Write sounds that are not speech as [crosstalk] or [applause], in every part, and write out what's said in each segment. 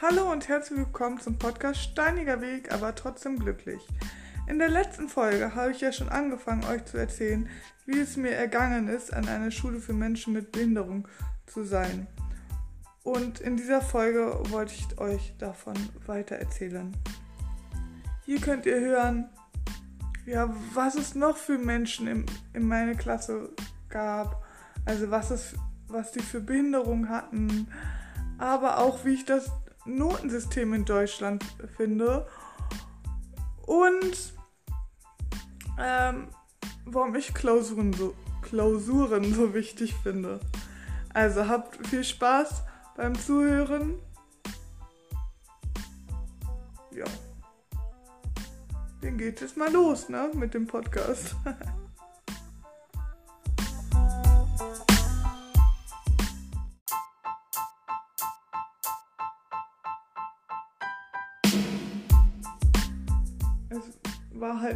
Hallo und herzlich willkommen zum Podcast Steiniger Weg, aber trotzdem glücklich. In der letzten Folge habe ich ja schon angefangen, euch zu erzählen, wie es mir ergangen ist, an einer Schule für Menschen mit Behinderung zu sein. Und in dieser Folge wollte ich euch davon weiter erzählen. Hier könnt ihr hören, ja, was es noch für Menschen in, in meiner Klasse gab. Also was es, was die für Behinderung hatten, aber auch wie ich das Notensystem in Deutschland finde und ähm, warum ich Klausuren so, Klausuren so wichtig finde. Also habt viel Spaß beim Zuhören. Ja. Dann geht es mal los, ne, mit dem Podcast. [laughs]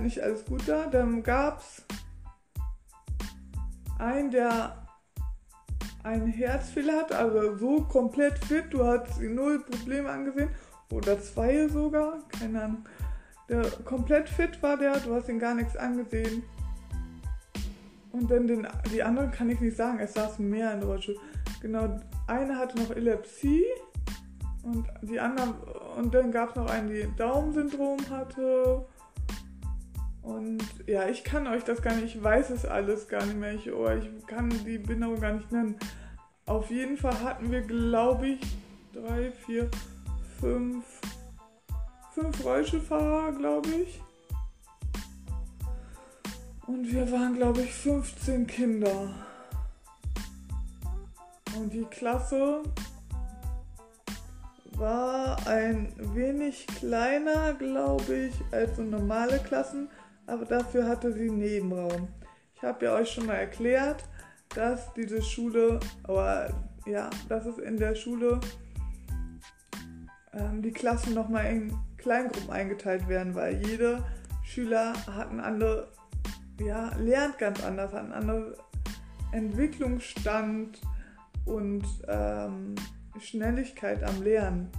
halt nicht alles gut da. Dann gab es einen, der einen Herzfehler hat, also so komplett fit, du hast null Probleme angesehen. Oder zwei sogar, keine Ahnung. Der komplett fit war der, du hast ihn gar nichts angesehen. Und dann den, die anderen kann ich nicht sagen, es saßen mehr in der Rollstuhl. Genau, eine hatte noch Epilepsie und die anderen, und dann gab es noch einen, die Daumensyndrom hatte und ja, ich kann euch das gar nicht, ich weiß es alles gar nicht mehr. Ich, oh, ich kann die Behinderung gar nicht nennen. Auf jeden Fall hatten wir, glaube ich, drei, vier, fünf, fünf Rollstuhlfahrer, glaube ich. Und wir waren, glaube ich, 15 Kinder. Und die Klasse war ein wenig kleiner, glaube ich, als so normale Klassen aber dafür hatte sie Nebenraum. Ich habe ja euch schon mal erklärt, dass diese Schule, aber ja, dass es in der Schule ähm, die Klassen nochmal in Kleingruppen eingeteilt werden, weil jede Schüler hat einen anderen, ja, lernt ganz anders, hat einen anderen Entwicklungsstand und ähm, Schnelligkeit am Lernen.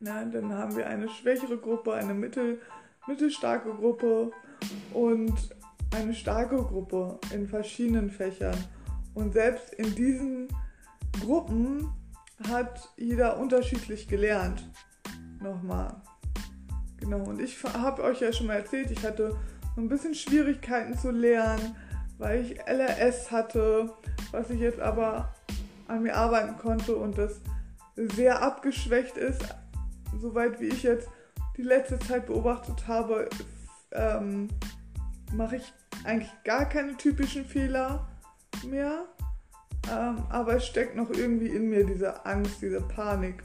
Ja, dann haben wir eine schwächere Gruppe, eine mittel mittelstarke Gruppe und eine starke Gruppe in verschiedenen Fächern. Und selbst in diesen Gruppen hat jeder unterschiedlich gelernt. Nochmal. Genau, und ich habe euch ja schon mal erzählt, ich hatte so ein bisschen Schwierigkeiten zu lernen, weil ich LRS hatte, was ich jetzt aber an mir arbeiten konnte und das sehr abgeschwächt ist, soweit wie ich jetzt die letzte Zeit beobachtet habe, ähm, mache ich eigentlich gar keine typischen Fehler mehr. Ähm, aber es steckt noch irgendwie in mir diese Angst, diese Panik,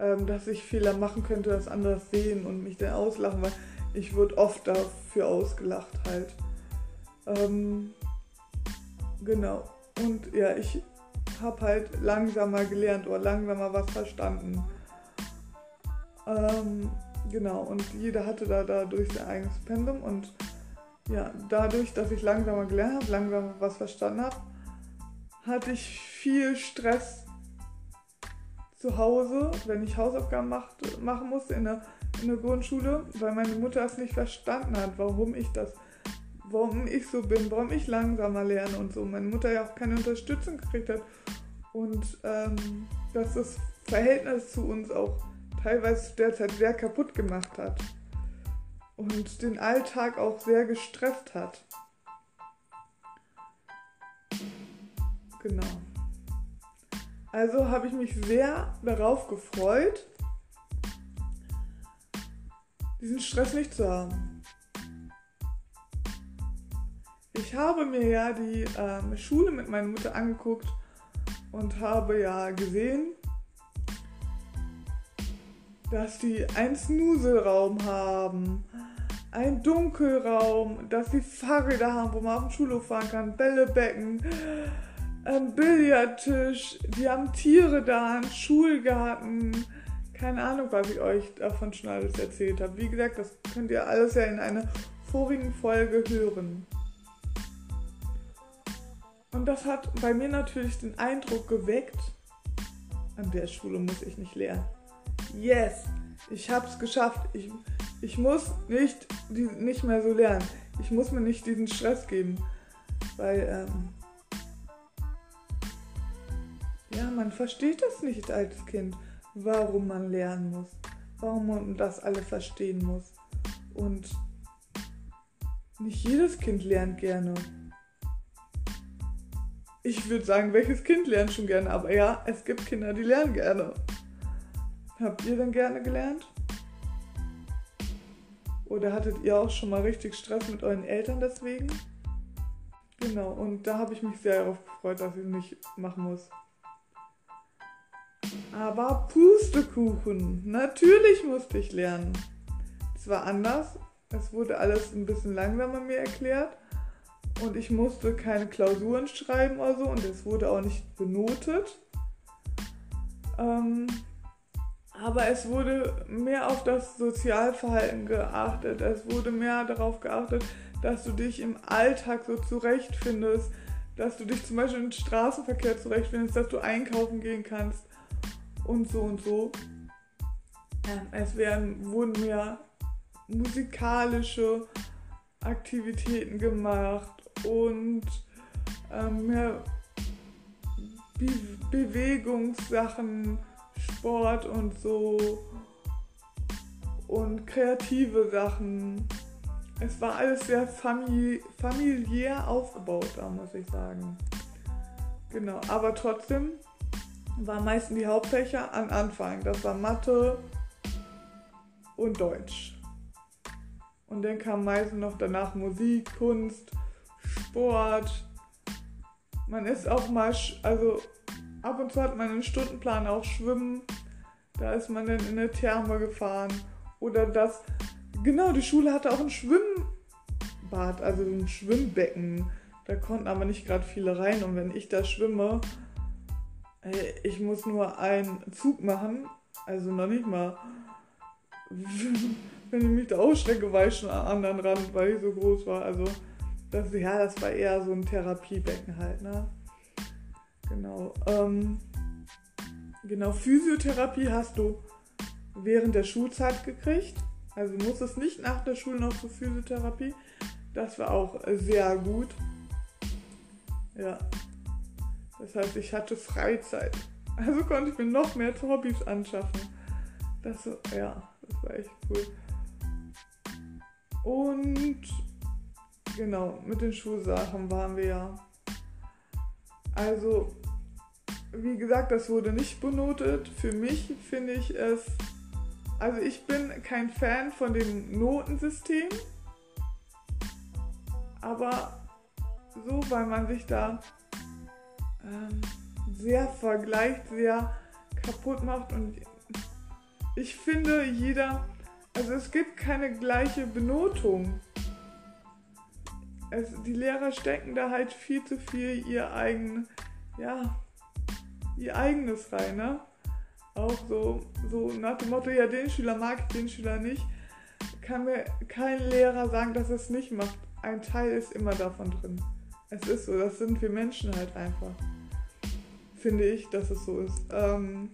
ähm, dass ich Fehler machen könnte, das anders sehen und mich dann auslachen, weil ich wurde oft dafür ausgelacht halt. Ähm, genau. Und ja, ich habe halt langsamer gelernt oder langsamer was verstanden. Ähm, Genau, und jeder hatte da dadurch sein eigenes Pensum und ja, dadurch, dass ich langsamer gelernt habe, langsamer was verstanden habe, hatte ich viel Stress zu Hause, wenn ich Hausaufgaben machte, machen musste in der, in der Grundschule, weil meine Mutter es nicht verstanden hat, warum ich das, warum ich so bin, warum ich langsamer lerne und so. Meine Mutter ja auch keine Unterstützung gekriegt hat und ähm, dass das Verhältnis zu uns auch teilweise derzeit sehr kaputt gemacht hat und den Alltag auch sehr gestresst hat. Genau. Also habe ich mich sehr darauf gefreut, diesen Stress nicht zu haben. Ich habe mir ja die ähm, Schule mit meiner Mutter angeguckt und habe ja gesehen, dass die einen Snuselraum haben, einen Dunkelraum, dass sie Fahrräder haben, wo man auf den Schulhof fahren kann, Bällebecken, ein Billardtisch, die haben Tiere da, einen Schulgarten. Keine Ahnung, was ich euch davon schon alles erzählt habe. Wie gesagt, das könnt ihr alles ja in einer vorigen Folge hören. Und das hat bei mir natürlich den Eindruck geweckt, an der Schule muss ich nicht lernen. Yes, ich hab's geschafft. Ich, ich muss nicht, die, nicht mehr so lernen. Ich muss mir nicht diesen Stress geben. Weil, ähm, ja, man versteht das nicht als Kind, warum man lernen muss. Warum man das alle verstehen muss. Und nicht jedes Kind lernt gerne. Ich würde sagen, welches Kind lernt schon gerne, aber ja, es gibt Kinder, die lernen gerne. Habt ihr denn gerne gelernt? Oder hattet ihr auch schon mal richtig Stress mit euren Eltern deswegen? Genau, und da habe ich mich sehr darauf gefreut, dass ich es nicht machen muss. Aber Pustekuchen, natürlich musste ich lernen. Es war anders, es wurde alles ein bisschen langsamer mir erklärt und ich musste keine Klausuren schreiben oder so und es wurde auch nicht benotet. Ähm, aber es wurde mehr auf das Sozialverhalten geachtet. Es wurde mehr darauf geachtet, dass du dich im Alltag so zurechtfindest, dass du dich zum Beispiel im Straßenverkehr zurechtfindest, dass du einkaufen gehen kannst und so und so. Ähm, es werden, wurden mehr musikalische Aktivitäten gemacht und ähm, mehr Be Bewegungssachen, Sport und so und kreative Sachen. Es war alles sehr famili familiär aufgebaut, da muss ich sagen. Genau, aber trotzdem waren meistens die Hauptfächer an Anfang. Das war Mathe und Deutsch. Und dann kam meistens noch danach Musik, Kunst, Sport. Man ist auch mal, also ab und zu hat man einen Stundenplan auch Schwimmen. Da ist man dann in eine Therme gefahren. Oder das, genau, die Schule hatte auch ein Schwimmbad, also ein Schwimmbecken. Da konnten aber nicht gerade viele rein. Und wenn ich da schwimme, ich muss nur einen Zug machen, also noch nicht mal [laughs] wenn ich mich da ausstrecke, war ich schon am anderen Rand, weil ich so groß war. Also, das, ja, das war eher so ein Therapiebecken halt, ne? Genau. Ähm, genau, Physiotherapie hast du während der Schulzeit gekriegt. Also du musstest nicht nach der Schule noch zur Physiotherapie. Das war auch sehr gut. Ja. Das heißt, ich hatte Freizeit. Also konnte ich mir noch mehr Hobbys anschaffen. Das, ja, das war echt cool. Und genau, mit den Schulsachen waren wir ja. Also, wie gesagt, das wurde nicht benotet. Für mich finde ich es. Also, ich bin kein Fan von dem Notensystem. Aber so, weil man sich da ähm, sehr vergleicht, sehr kaputt macht. Und ich finde, jeder also es gibt keine gleiche Benotung. Es, die Lehrer stecken da halt viel zu viel ihr eigen, ja, ihr eigenes rein, ne? Auch so, so nach dem Motto, ja, den Schüler mag ich, den Schüler nicht. Kann mir kein Lehrer sagen, dass er es nicht macht. Ein Teil ist immer davon drin. Es ist so, das sind wir Menschen halt einfach. Finde ich, dass es so ist. Ähm,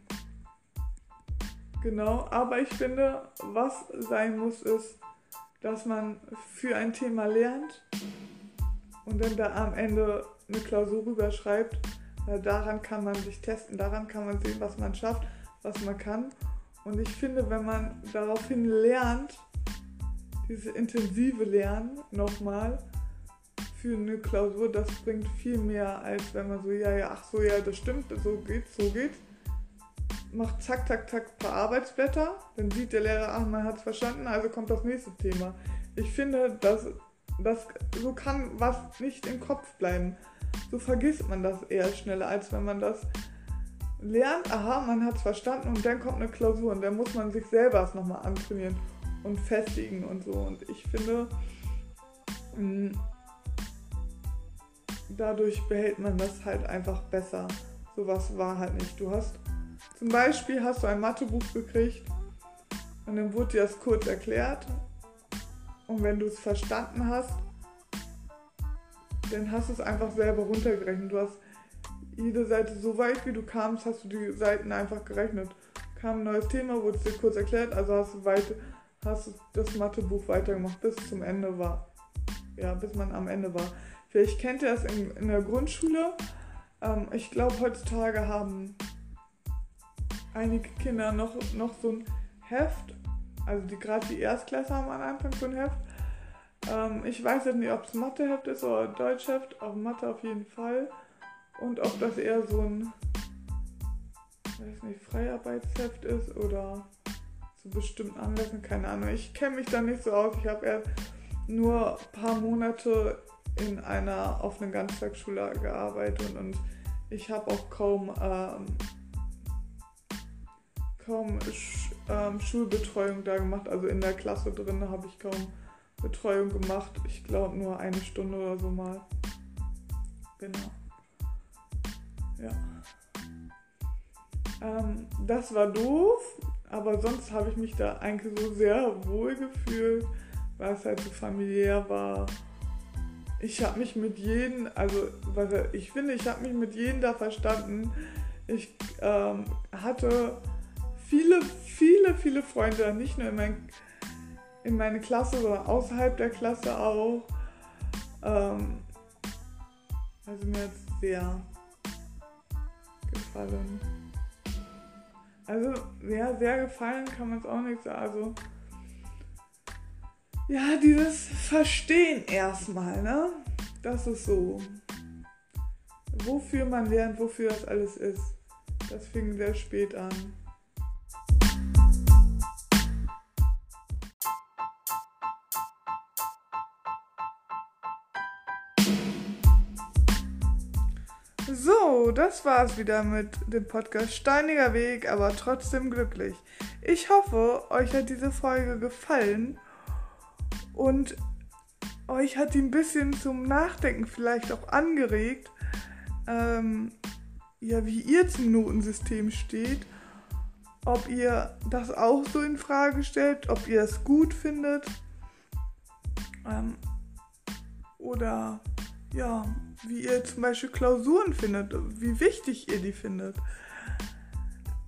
Genau, aber ich finde, was sein muss, ist, dass man für ein Thema lernt und dann da am Ende eine Klausur rüberschreibt, weil daran kann man sich testen, daran kann man sehen, was man schafft, was man kann. Und ich finde, wenn man daraufhin lernt, diese intensive Lernen nochmal für eine Klausur, das bringt viel mehr, als wenn man so, ja, ja, ach so, ja, das stimmt, so geht's, so geht's macht zack, zack, zack ein paar Arbeitsblätter. Dann sieht der Lehrer, ach, man hat es verstanden, also kommt das nächste Thema. Ich finde, dass, dass so kann was nicht im Kopf bleiben. So vergisst man das eher schneller, als wenn man das lernt, aha, man hat es verstanden und dann kommt eine Klausur und dann muss man sich selber es nochmal antrainieren und festigen und so. Und ich finde, mm, dadurch behält man das halt einfach besser. Sowas war halt nicht. Du hast zum Beispiel hast du ein Mathebuch gekriegt und dann wurde dir das kurz erklärt. Und wenn du es verstanden hast, dann hast du es einfach selber runtergerechnet. Du hast jede Seite so weit wie du kamst, hast du die Seiten einfach gerechnet. kam ein neues Thema, wurde es dir kurz erklärt, also hast du weit, hast du das Mathebuch weitergemacht, bis es zum Ende war. Ja, bis man am Ende war. Vielleicht kennt ihr das in, in der Grundschule. Ähm, ich glaube, heutzutage haben einige Kinder noch, noch so ein Heft. Also die gerade die Erstklässler haben am Anfang so ein Heft. Ähm, ich weiß jetzt nicht, ob es Matheheft ist oder Deutschheft, aber Mathe auf jeden Fall. Und ob das eher so ein weiß nicht, Freiarbeitsheft ist oder zu bestimmten Anlässen, keine Ahnung. Ich kenne mich da nicht so aus. Ich habe erst nur ein paar Monate in einer offenen Ganztagsschule gearbeitet und ich habe auch kaum, ähm, kaum Sch ähm, Schulbetreuung da gemacht. Also in der Klasse drin habe ich kaum Betreuung gemacht. Ich glaube nur eine Stunde oder so mal. Genau. Ja. Ähm, das war doof, aber sonst habe ich mich da eigentlich so sehr wohl gefühlt, weil es halt so familiär war. Ich habe mich mit jedem, also ich finde, ich habe mich mit jedem da verstanden. Ich ähm, hatte viele, viele, viele Freunde, nicht nur in, mein, in meine Klasse, sondern außerhalb der Klasse auch. Ähm, also mir hat es sehr gefallen. Also, ja, sehr gefallen kann man es auch nicht sagen. Also, ja, dieses Verstehen erstmal, ne? Das ist so. Wofür man lernt, wofür das alles ist. Das fing sehr spät an. Das war's wieder mit dem Podcast Steiniger Weg, aber trotzdem glücklich. Ich hoffe, euch hat diese Folge gefallen und euch hat die ein bisschen zum Nachdenken vielleicht auch angeregt, ähm, ja, wie ihr zum Notensystem steht, ob ihr das auch so in Frage stellt, ob ihr es gut findet ähm, oder ja, wie ihr zum Beispiel Klausuren findet, wie wichtig ihr die findet.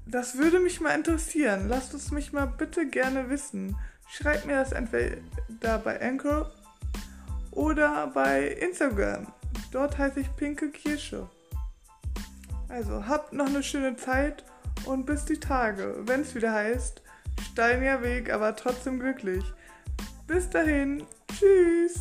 Das würde mich mal interessieren. Lasst es mich mal bitte gerne wissen. Schreibt mir das entweder bei Anchor oder bei Instagram. Dort heiße ich Pinke Kirsche. Also habt noch eine schöne Zeit und bis die Tage, wenn es wieder heißt, steiniger Weg, aber trotzdem glücklich. Bis dahin, tschüss.